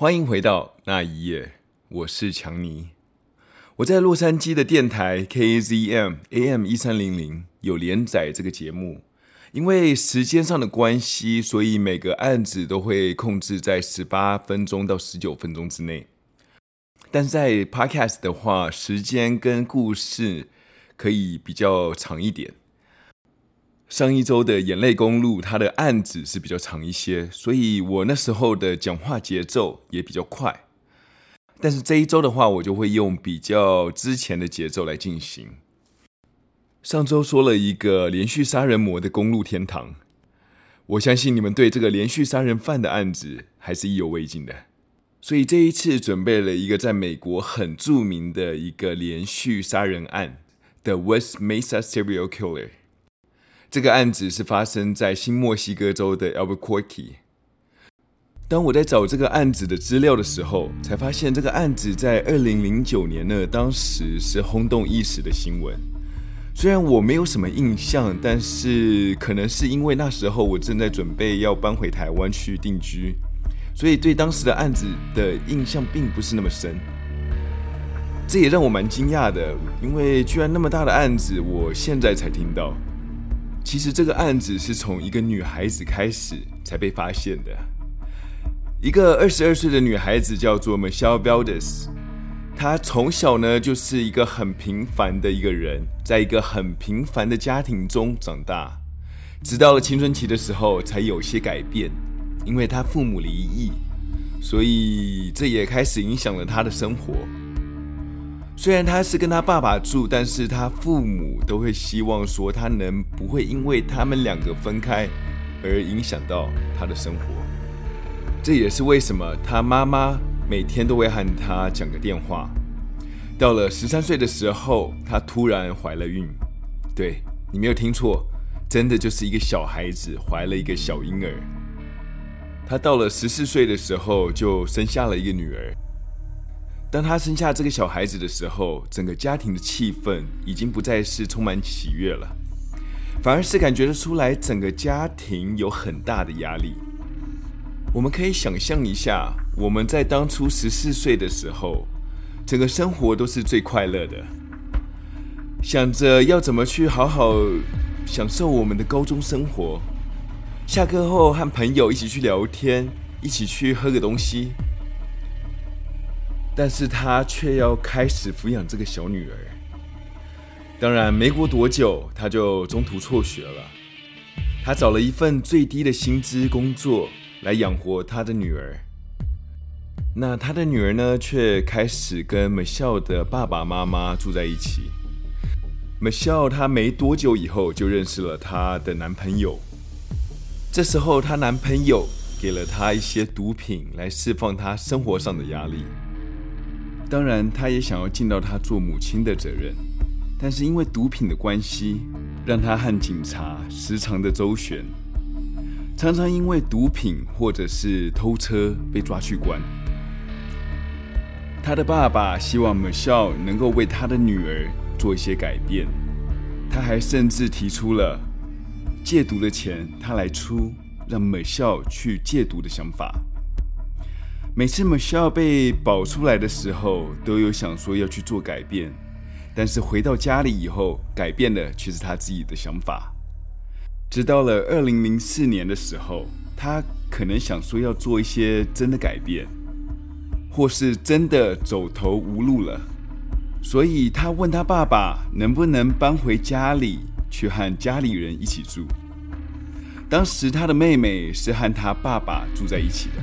欢迎回到那一夜，我是强尼。我在洛杉矶的电台 KZM AM 一三零零有连载这个节目，因为时间上的关系，所以每个案子都会控制在十八分钟到十九分钟之内。但是在 Podcast 的话，时间跟故事可以比较长一点。上一周的眼泪公路，它的案子是比较长一些，所以我那时候的讲话节奏也比较快。但是这一周的话，我就会用比较之前的节奏来进行。上周说了一个连续杀人魔的公路天堂，我相信你们对这个连续杀人犯的案子还是意犹未尽的，所以这一次准备了一个在美国很著名的一个连续杀人案，The West Mesa Serial Killer。这个案子是发生在新墨西哥州的 Albuquerque。当我在找这个案子的资料的时候，才发现这个案子在二零零九年呢，当时是轰动一时的新闻。虽然我没有什么印象，但是可能是因为那时候我正在准备要搬回台湾去定居，所以对当时的案子的印象并不是那么深。这也让我蛮惊讶的，因为居然那么大的案子，我现在才听到。其实这个案子是从一个女孩子开始才被发现的。一个二十二岁的女孩子叫做 Michelle Valdes，她从小呢就是一个很平凡的一个人，在一个很平凡的家庭中长大，直到了青春期的时候才有些改变，因为她父母离异，所以这也开始影响了她的生活。虽然他是跟他爸爸住，但是他父母都会希望说他能不会因为他们两个分开而影响到他的生活。这也是为什么他妈妈每天都会和他讲个电话。到了十三岁的时候，他突然怀了孕。对，你没有听错，真的就是一个小孩子怀了一个小婴儿。他到了十四岁的时候就生下了一个女儿。当他生下这个小孩子的时候，整个家庭的气氛已经不再是充满喜悦了，反而是感觉得出来整个家庭有很大的压力。我们可以想象一下，我们在当初十四岁的时候，整个生活都是最快乐的，想着要怎么去好好享受我们的高中生活，下课后和朋友一起去聊天，一起去喝个东西。但是他却要开始抚养这个小女儿。当然，没过多久，他就中途辍学了。他找了一份最低的薪资工作来养活他的女儿。那他的女儿呢，却开始跟 Michelle 的爸爸妈妈住在一起。Michelle 她没多久以后就认识了她的男朋友。这时候，她男朋友给了她一些毒品来释放她生活上的压力。当然，他也想要尽到他做母亲的责任，但是因为毒品的关系，让他和警察时常的周旋，常常因为毒品或者是偷车被抓去关。他的爸爸希望 Michelle 能够为他的女儿做一些改变，他还甚至提出了戒毒的钱他来出，让 Michelle 去戒毒的想法。每次 Michelle 被保出来的时候，都有想说要去做改变，但是回到家里以后，改变的却是他自己的想法。直到了二零零四年的时候，他可能想说要做一些真的改变，或是真的走投无路了，所以他问他爸爸能不能搬回家里去和家里人一起住。当时他的妹妹是和他爸爸住在一起的。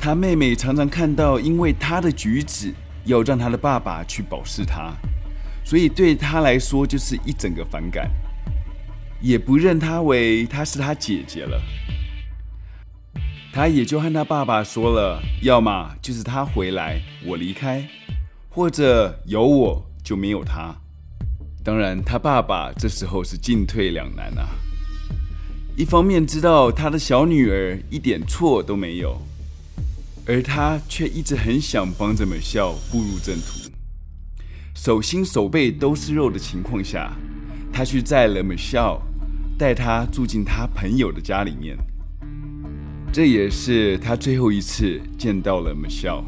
他妹妹常常看到，因为他的举止要让他的爸爸去保释他，所以对他来说就是一整个反感，也不认他为他是他姐姐了。他也就和他爸爸说了，要么就是他回来我离开，或者有我就没有他。当然，他爸爸这时候是进退两难啊，一方面知道他的小女儿一点错都没有。而他却一直很想帮着美笑步入正途，手心手背都是肉的情况下，他去载了美笑带她住进他朋友的家里面。这也是他最后一次见到了 Michelle。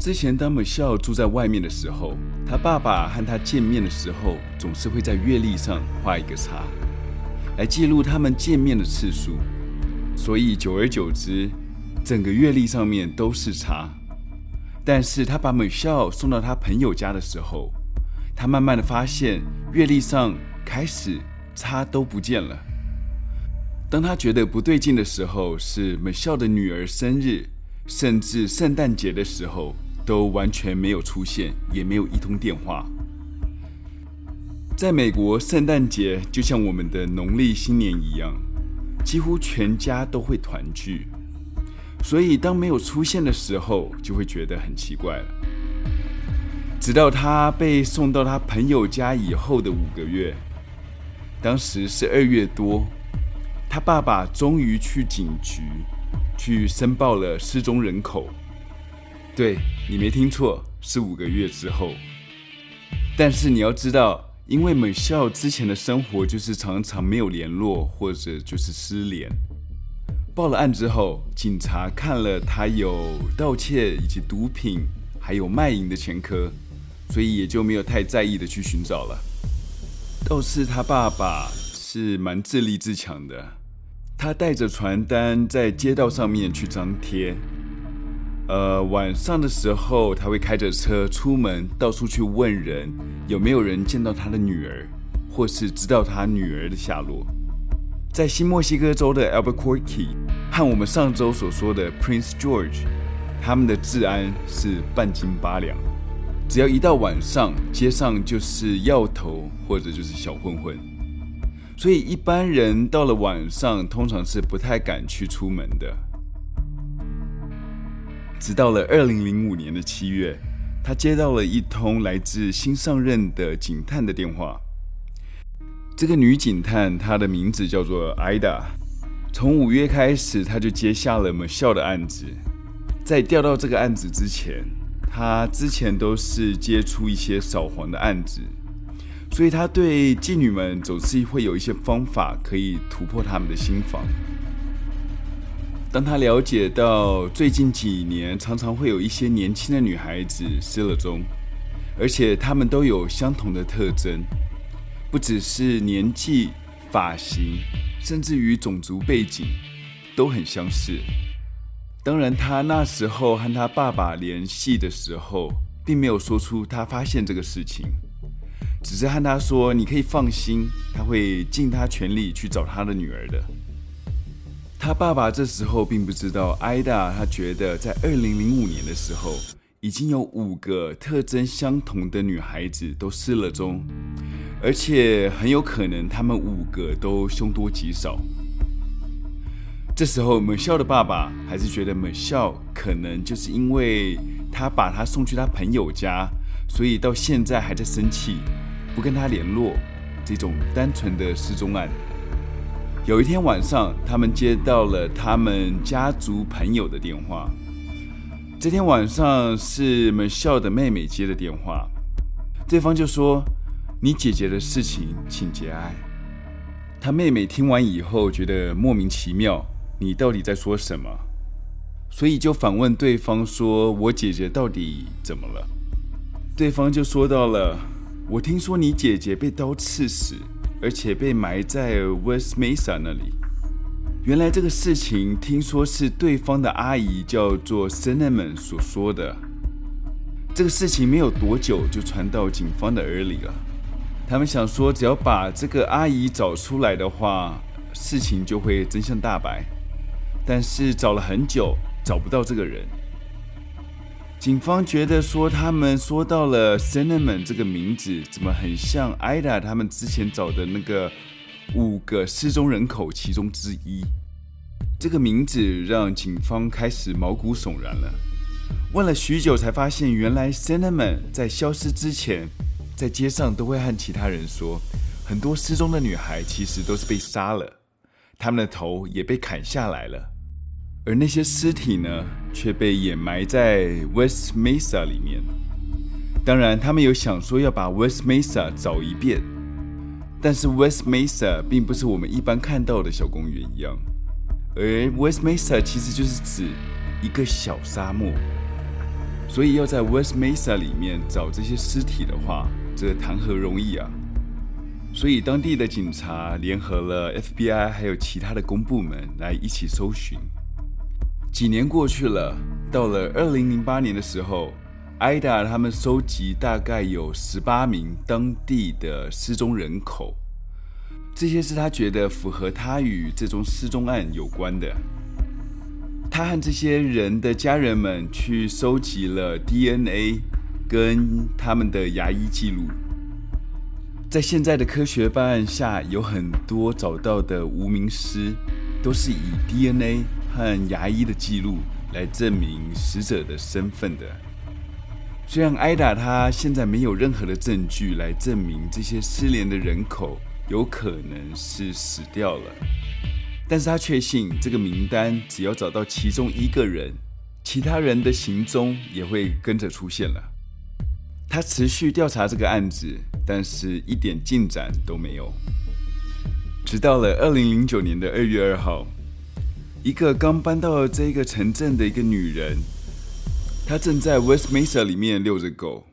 之前当 Michelle 住在外面的时候，他爸爸和他见面的时候，总是会在月历上画一个叉，来记录他们见面的次数。所以久而久之，整个月历上面都是叉。但是他把 Michelle 送到他朋友家的时候，他慢慢的发现月历上开始叉都不见了。当他觉得不对劲的时候，是 Michelle 的女儿生日，甚至圣诞节的时候，都完全没有出现，也没有一通电话。在美国，圣诞节就像我们的农历新年一样，几乎全家都会团聚，所以当没有出现的时候，就会觉得很奇怪了。直到他被送到他朋友家以后的五个月，当时是二月多。他爸爸终于去警局去申报了失踪人口。对，你没听错，是五个月之后。但是你要知道，因为 Michelle 之前的生活就是常常没有联络，或者就是失联。报了案之后，警察看了他有盗窃以及毒品，还有卖淫的前科，所以也就没有太在意的去寻找了。倒是他爸爸是蛮自立自强的。他带着传单在街道上面去张贴，呃，晚上的时候他会开着车出门，到处去问人有没有人见到他的女儿，或是知道他女儿的下落。在新墨西哥州的 Albuquerque 和我们上周所说的 Prince George，他们的治安是半斤八两，只要一到晚上，街上就是要头或者就是小混混。所以一般人到了晚上，通常是不太敢去出门的。直到了二零零五年的七月，他接到了一通来自新上任的警探的电话。这个女警探，她的名字叫做 Ida。从五月开始，他就接下了某校的案子。在调到这个案子之前，他之前都是接触一些扫黄的案子。所以他对妓女们总是会有一些方法可以突破他们的心防。当他了解到最近几年常常会有一些年轻的女孩子失了踪，而且她们都有相同的特征，不只是年纪、发型，甚至于种族背景都很相似。当然，他那时候和他爸爸联系的时候，并没有说出他发现这个事情。只是和他说：“你可以放心，他会尽他全力去找他的女儿的。”他爸爸这时候并不知道，艾达他觉得在二零零五年的时候，已经有五个特征相同的女孩子都失了踪，而且很有可能他们五个都凶多吉少。这时候美孝的爸爸还是觉得美孝可能就是因为他把她送去他朋友家，所以到现在还在生气。不跟他联络，这种单纯的失踪案。有一天晚上，他们接到了他们家族朋友的电话。这天晚上是美孝的妹妹接的电话，对方就说：“你姐姐的事情，请节哀。”他妹妹听完以后觉得莫名其妙，你到底在说什么？所以就反问对方说：“我姐姐到底怎么了？”对方就说到了。我听说你姐姐被刀刺死，而且被埋在 West Mesa 那里。原来这个事情听说是对方的阿姨叫做 Cinnamon 所说的。这个事情没有多久就传到警方的耳里了。他们想说，只要把这个阿姨找出来的话，事情就会真相大白。但是找了很久，找不到这个人。警方觉得说，他们说到了 Cinnamon 这个名字，怎么很像 Ida 他们之前找的那个五个失踪人口其中之一。这个名字让警方开始毛骨悚然了。问了许久，才发现原来 Cinnamon 在消失之前，在街上都会和其他人说，很多失踪的女孩其实都是被杀了，她们的头也被砍下来了。而那些尸体呢，却被掩埋在 West Mesa 里面。当然，他们有想说要把 West Mesa 找一遍，但是 West Mesa 并不是我们一般看到的小公园一样，而 West Mesa 其实就是指一个小沙漠，所以要在 West Mesa 里面找这些尸体的话，这谈何容易啊！所以当地的警察联合了 FBI 还有其他的公部门来一起搜寻。几年过去了，到了二零零八年的时候，Ida 他们收集大概有十八名当地的失踪人口。这些是他觉得符合他与这宗失踪案有关的。他和这些人的家人们去收集了 DNA 跟他们的牙医记录。在现在的科学办案下，有很多找到的无名尸都是以 DNA 和牙医的记录来证明死者的身份的。虽然艾达他现在没有任何的证据来证明这些失联的人口。有可能是死掉了，但是他确信这个名单只要找到其中一个人，其他人的行踪也会跟着出现了。他持续调查这个案子，但是一点进展都没有。直到了二零零九年的二月二号，一个刚搬到这个城镇的一个女人，她正在 West Mesa 里面遛着狗。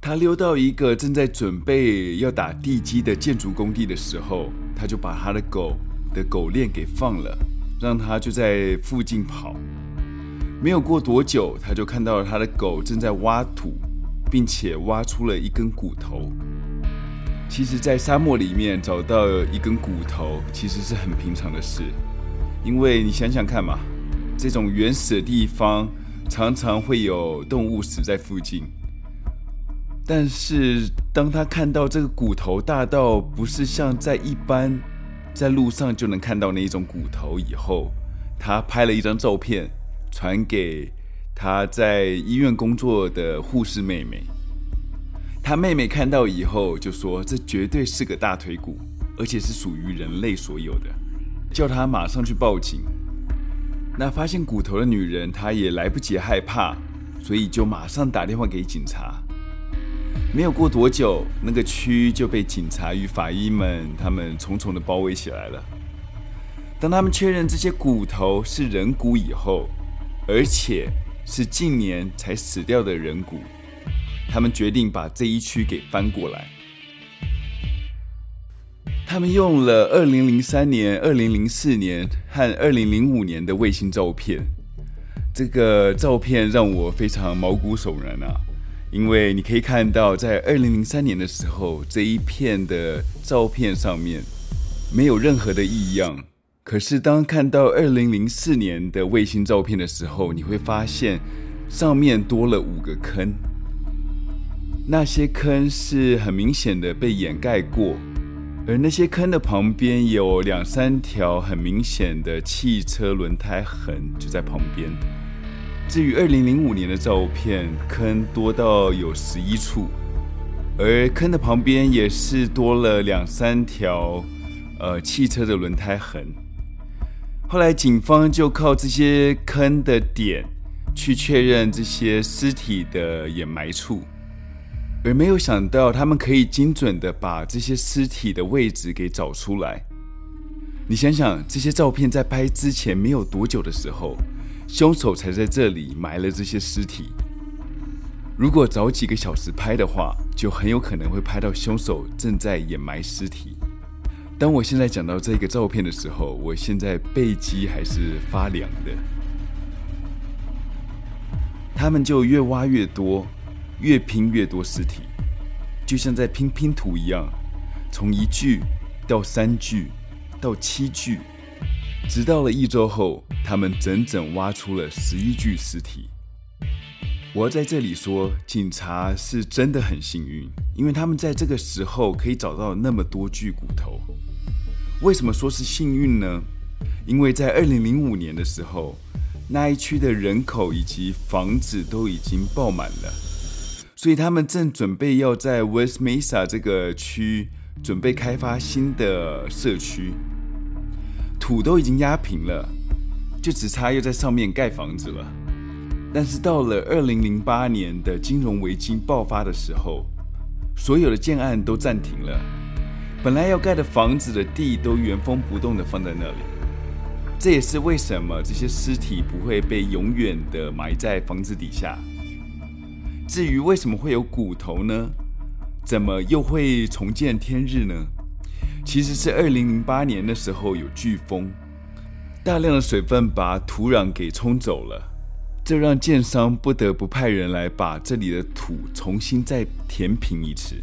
她溜到一个正在准备要打地基的建筑工地的时候，她就把她的狗的狗链给放了，让它就在附近跑。没有过多久，她就看到了她的狗正在挖土，并且挖出了一根骨头。其实，在沙漠里面找到一根骨头，其实是很平常的事，因为你想想看嘛，这种原始的地方常常会有动物死在附近。但是，当他看到这个骨头大到不是像在一般在路上就能看到那一种骨头以后，他拍了一张照片，传给他在医院工作的护士妹妹。他妹妹看到以后就说：“这绝对是个大腿骨，而且是属于人类所有的。”叫他马上去报警。那发现骨头的女人，她也来不及害怕，所以就马上打电话给警察。没有过多久，那个区就被警察与法医们他们重重的包围起来了。当他们确认这些骨头是人骨以后，而且是近年才死掉的人骨，他们决定把这一区给翻过来。他们用了2003年、2004年和2005年的卫星照片，这个照片让我非常毛骨悚然啊！因为你可以看到，在二零零三年的时候，这一片的照片上面没有任何的异样。可是当看到二零零四年的卫星照片的时候，你会发现上面多了五个坑。那些坑是很明显的被掩盖过，而那些坑的旁边有两三条很明显的汽车轮胎痕，就在旁边。至于二零零五年的照片，坑多到有十一处，而坑的旁边也是多了两三条，呃，汽车的轮胎痕。后来警方就靠这些坑的点去确认这些尸体的掩埋处，而没有想到他们可以精准的把这些尸体的位置给找出来。你想想，这些照片在拍之前没有多久的时候。凶手才在这里埋了这些尸体。如果早几个小时拍的话，就很有可能会拍到凶手正在掩埋尸体。当我现在讲到这个照片的时候，我现在背脊还是发凉的。他们就越挖越多，越拼越多尸体，就像在拼拼图一样，从一具到三具到七具。直到了一周后，他们整整挖出了十一具尸体。我要在这里说，警察是真的很幸运，因为他们在这个时候可以找到那么多具骨头。为什么说是幸运呢？因为在二零零五年的时候，那一区的人口以及房子都已经爆满了，所以他们正准备要在 West Mesa 这个区准备开发新的社区。土都已经压平了，就只差要在上面盖房子了。但是到了二零零八年的金融危机爆发的时候，所有的建案都暂停了。本来要盖的房子的地都原封不动的放在那里。这也是为什么这些尸体不会被永远的埋在房子底下。至于为什么会有骨头呢？怎么又会重见天日呢？其实是二零零八年的时候有飓风，大量的水分把土壤给冲走了，这让建商不得不派人来把这里的土重新再填平一次。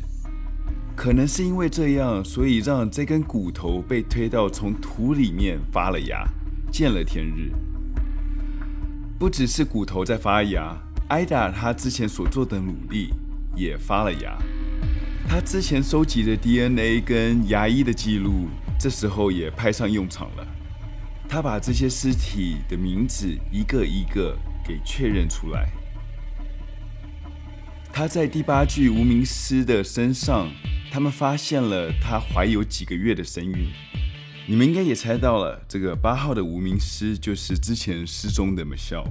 可能是因为这样，所以让这根骨头被推到从土里面发了芽，见了天日。不只是骨头在发芽艾达他之前所做的努力也发了芽。他之前收集的 DNA 跟牙医的记录，这时候也派上用场了。他把这些尸体的名字一个一个给确认出来。他在第八具无名尸的身上。他们发现了她怀有几个月的身孕，你们应该也猜到了，这个八号的无名尸就是之前失踪的 Michelle。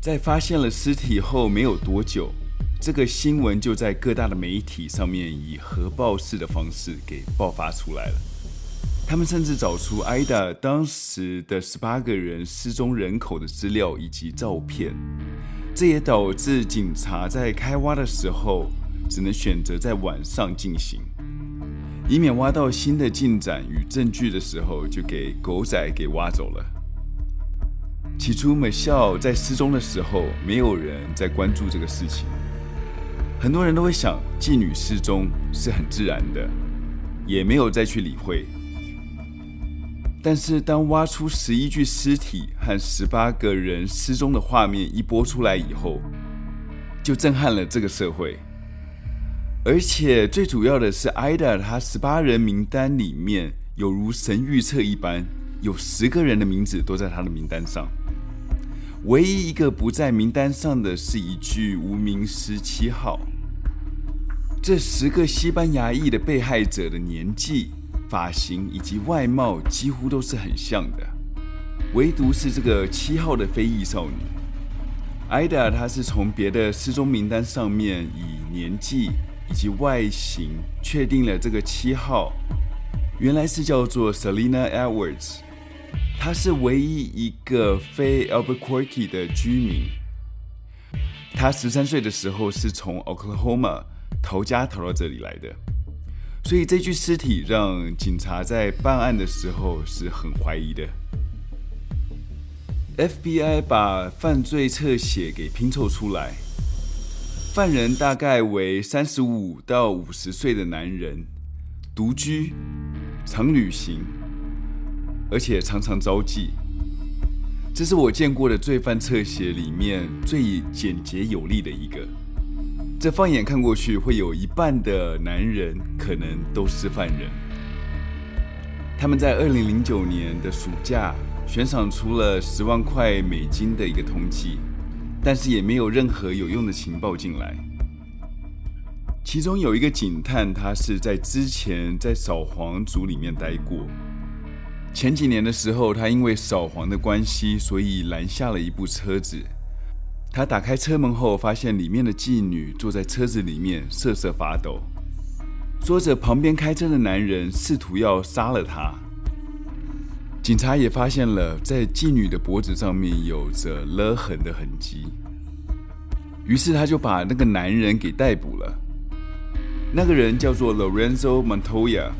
在发现了尸体后没有多久，这个新闻就在各大的媒体上面以核爆式的方式给爆发出来了。他们甚至找出 Ida 当时的十八个人失踪人口的资料以及照片，这也导致警察在开挖的时候。只能选择在晚上进行，以免挖到新的进展与证据的时候就给狗仔给挖走了。起初，Michelle 在失踪的时候，没有人在关注这个事情，很多人都会想妓女失踪是很自然的，也没有再去理会。但是，当挖出十一具尸体和十八个人失踪的画面一播出来以后，就震撼了这个社会。而且最主要的是，Ida 她十八人名单里面有如神预测一般，有十个人的名字都在她的名单上。唯一一个不在名单上的是一具无名尸七号。这十个西班牙裔的被害者的年纪、发型以及外貌几乎都是很像的，唯独是这个七号的非裔少女。Ida 她是从别的失踪名单上面以年纪。以及外形确定了这个七号，原来是叫做 Selina Edwards，她是唯一一个非 Albuquerque 的居民。她十三岁的时候是从 Oklahoma 逃家逃到这里来的，所以这具尸体让警察在办案的时候是很怀疑的。FBI 把犯罪侧写给拼凑出来。犯人大概为三十五到五十岁的男人，独居，常旅行，而且常常招妓。这是我见过的罪犯侧写里面最简洁有力的一个。这放眼看过去，会有一半的男人可能都是犯人。他们在二零零九年的暑假悬赏出了十万块美金的一个通缉。但是也没有任何有用的情报进来。其中有一个警探，他是在之前在扫黄组里面待过。前几年的时候，他因为扫黄的关系，所以拦下了一部车子。他打开车门后，发现里面的妓女坐在车子里面瑟瑟发抖，说着旁边开车的男人试图要杀了他。警察也发现了，在妓女的脖子上面有着勒痕的痕迹，于是他就把那个男人给逮捕了。那个人叫做 Lorenzo Montoya，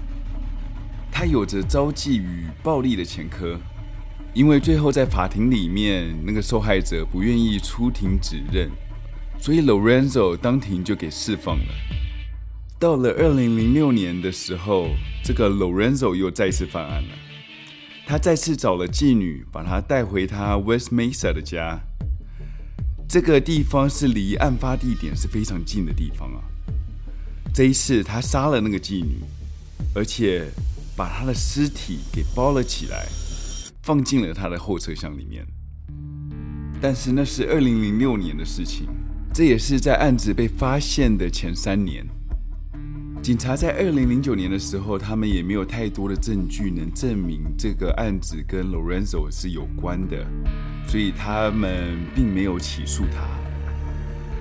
他有着招妓与暴力的前科，因为最后在法庭里面那个受害者不愿意出庭指认，所以 Lorenzo 当庭就给释放了。到了二零零六年的时候，这个 Lorenzo 又再次犯案了。他再次找了妓女，把她带回他 West Mesa 的家。这个地方是离案发地点是非常近的地方啊。这一次，他杀了那个妓女，而且把她的尸体给包了起来，放进了他的后车厢里面。但是那是二零零六年的事情，这也是在案子被发现的前三年。警察在二零零九年的时候，他们也没有太多的证据能证明这个案子跟 Lorenzo 是有关的，所以他们并没有起诉他。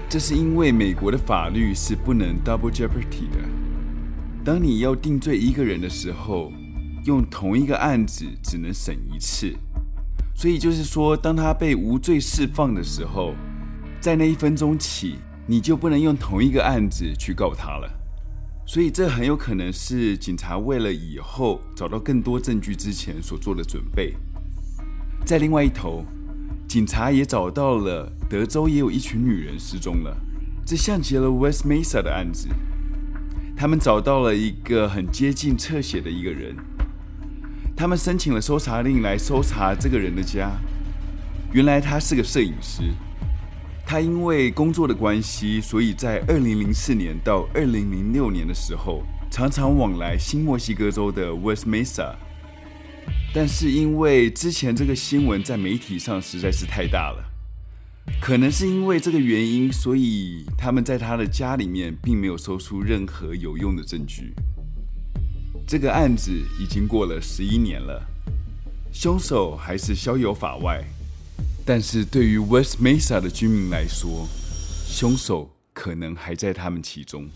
这是因为美国的法律是不能 double jeopardy 的。当你要定罪一个人的时候，用同一个案子只能审一次，所以就是说，当他被无罪释放的时候，在那一分钟起，你就不能用同一个案子去告他了。所以这很有可能是警察为了以后找到更多证据之前所做的准备。在另外一头，警察也找到了德州也有一群女人失踪了，这像极了 West Mesa 的案子。他们找到了一个很接近侧写的一个人，他们申请了搜查令来搜查这个人的家。原来他是个摄影师，他因为工作的关系，所以在二零零四年到二零零六年的时候，常常往来新墨西哥州的 West Mesa。但是因为之前这个新闻在媒体上实在是太大了，可能是因为这个原因，所以他们在他的家里面并没有搜出任何有用的证据。这个案子已经过了十一年了，凶手还是逍遥法外。但是对于 West Mesa 的居民来说，凶手可能还在他们其中。